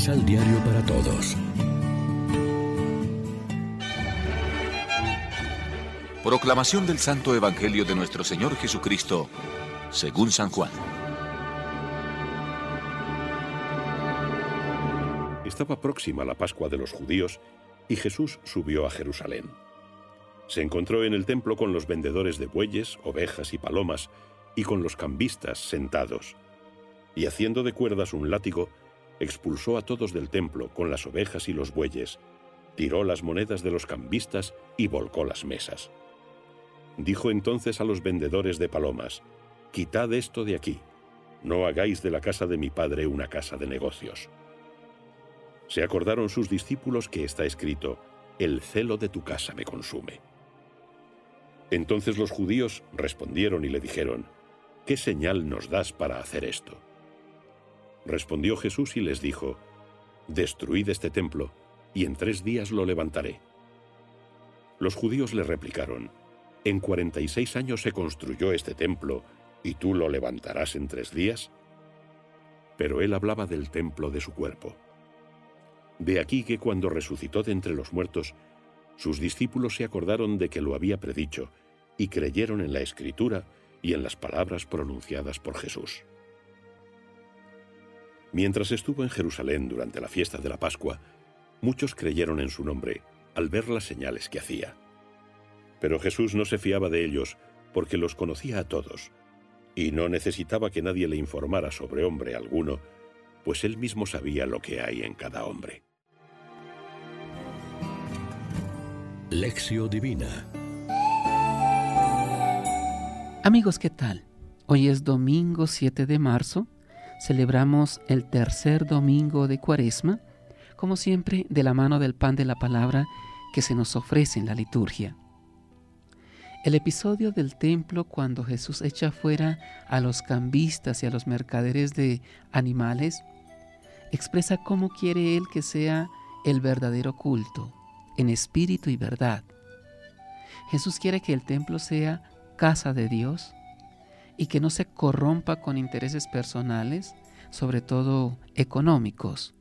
Misal Diario para Todos. Proclamación del Santo Evangelio de nuestro Señor Jesucristo, según San Juan. Estaba próxima la Pascua de los judíos y Jesús subió a Jerusalén. Se encontró en el templo con los vendedores de bueyes, ovejas y palomas, y con los cambistas sentados. Y haciendo de cuerdas un látigo, expulsó a todos del templo con las ovejas y los bueyes, tiró las monedas de los cambistas y volcó las mesas. Dijo entonces a los vendedores de palomas, Quitad esto de aquí, no hagáis de la casa de mi padre una casa de negocios. Se acordaron sus discípulos que está escrito, El celo de tu casa me consume. Entonces los judíos respondieron y le dijeron, ¿Qué señal nos das para hacer esto? Respondió Jesús y les dijo, Destruid este templo, y en tres días lo levantaré. Los judíos le replicaron, En cuarenta y seis años se construyó este templo, ¿y tú lo levantarás en tres días? Pero él hablaba del templo de su cuerpo. De aquí que cuando resucitó de entre los muertos, sus discípulos se acordaron de que lo había predicho, y creyeron en la Escritura y en las palabras pronunciadas por Jesús. Mientras estuvo en Jerusalén durante la fiesta de la Pascua, muchos creyeron en su nombre al ver las señales que hacía. Pero Jesús no se fiaba de ellos porque los conocía a todos, y no necesitaba que nadie le informara sobre hombre alguno, pues él mismo sabía lo que hay en cada hombre. Lección Divina Amigos, ¿qué tal? Hoy es domingo 7 de marzo, celebramos el tercer domingo de Cuaresma, como siempre de la mano del pan de la palabra que se nos ofrece en la liturgia. El episodio del templo cuando Jesús echa fuera a los cambistas y a los mercaderes de animales expresa cómo quiere Él que sea el verdadero culto, en espíritu y verdad. Jesús quiere que el templo sea casa de Dios y que no se corrompa con intereses personales, sobre todo económicos.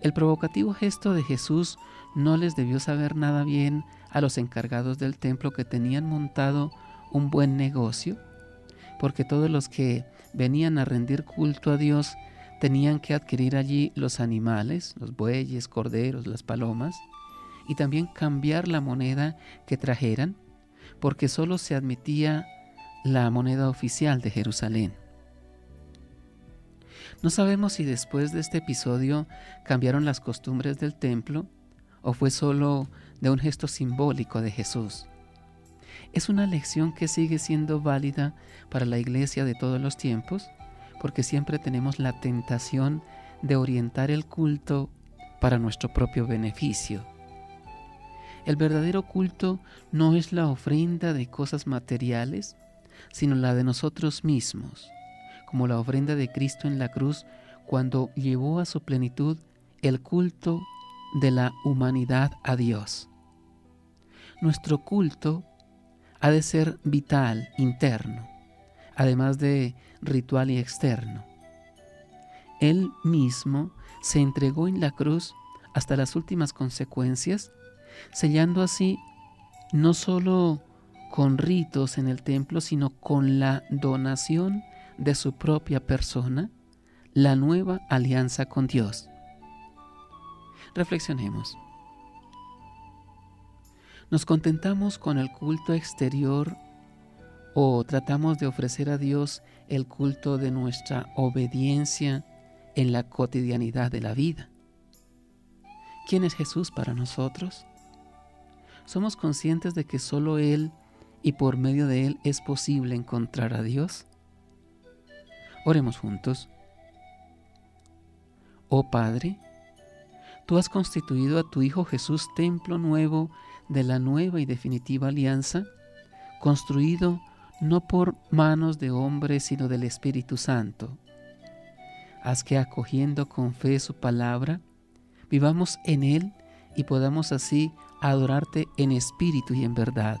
El provocativo gesto de Jesús no les debió saber nada bien a los encargados del templo que tenían montado un buen negocio, porque todos los que venían a rendir culto a Dios tenían que adquirir allí los animales, los bueyes, corderos, las palomas, y también cambiar la moneda que trajeran porque solo se admitía la moneda oficial de Jerusalén. No sabemos si después de este episodio cambiaron las costumbres del templo o fue solo de un gesto simbólico de Jesús. Es una lección que sigue siendo válida para la iglesia de todos los tiempos porque siempre tenemos la tentación de orientar el culto para nuestro propio beneficio. El verdadero culto no es la ofrenda de cosas materiales, sino la de nosotros mismos, como la ofrenda de Cristo en la cruz cuando llevó a su plenitud el culto de la humanidad a Dios. Nuestro culto ha de ser vital, interno, además de ritual y externo. Él mismo se entregó en la cruz hasta las últimas consecuencias sellando así no solo con ritos en el templo, sino con la donación de su propia persona, la nueva alianza con Dios. Reflexionemos. ¿Nos contentamos con el culto exterior o tratamos de ofrecer a Dios el culto de nuestra obediencia en la cotidianidad de la vida? ¿Quién es Jesús para nosotros? ¿Somos conscientes de que solo Él y por medio de Él es posible encontrar a Dios? Oremos juntos. Oh Padre, tú has constituido a tu Hijo Jesús templo nuevo de la nueva y definitiva alianza, construido no por manos de hombres, sino del Espíritu Santo. Haz que acogiendo con fe su palabra, vivamos en Él y podamos así adorarte en espíritu y en verdad.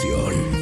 canción.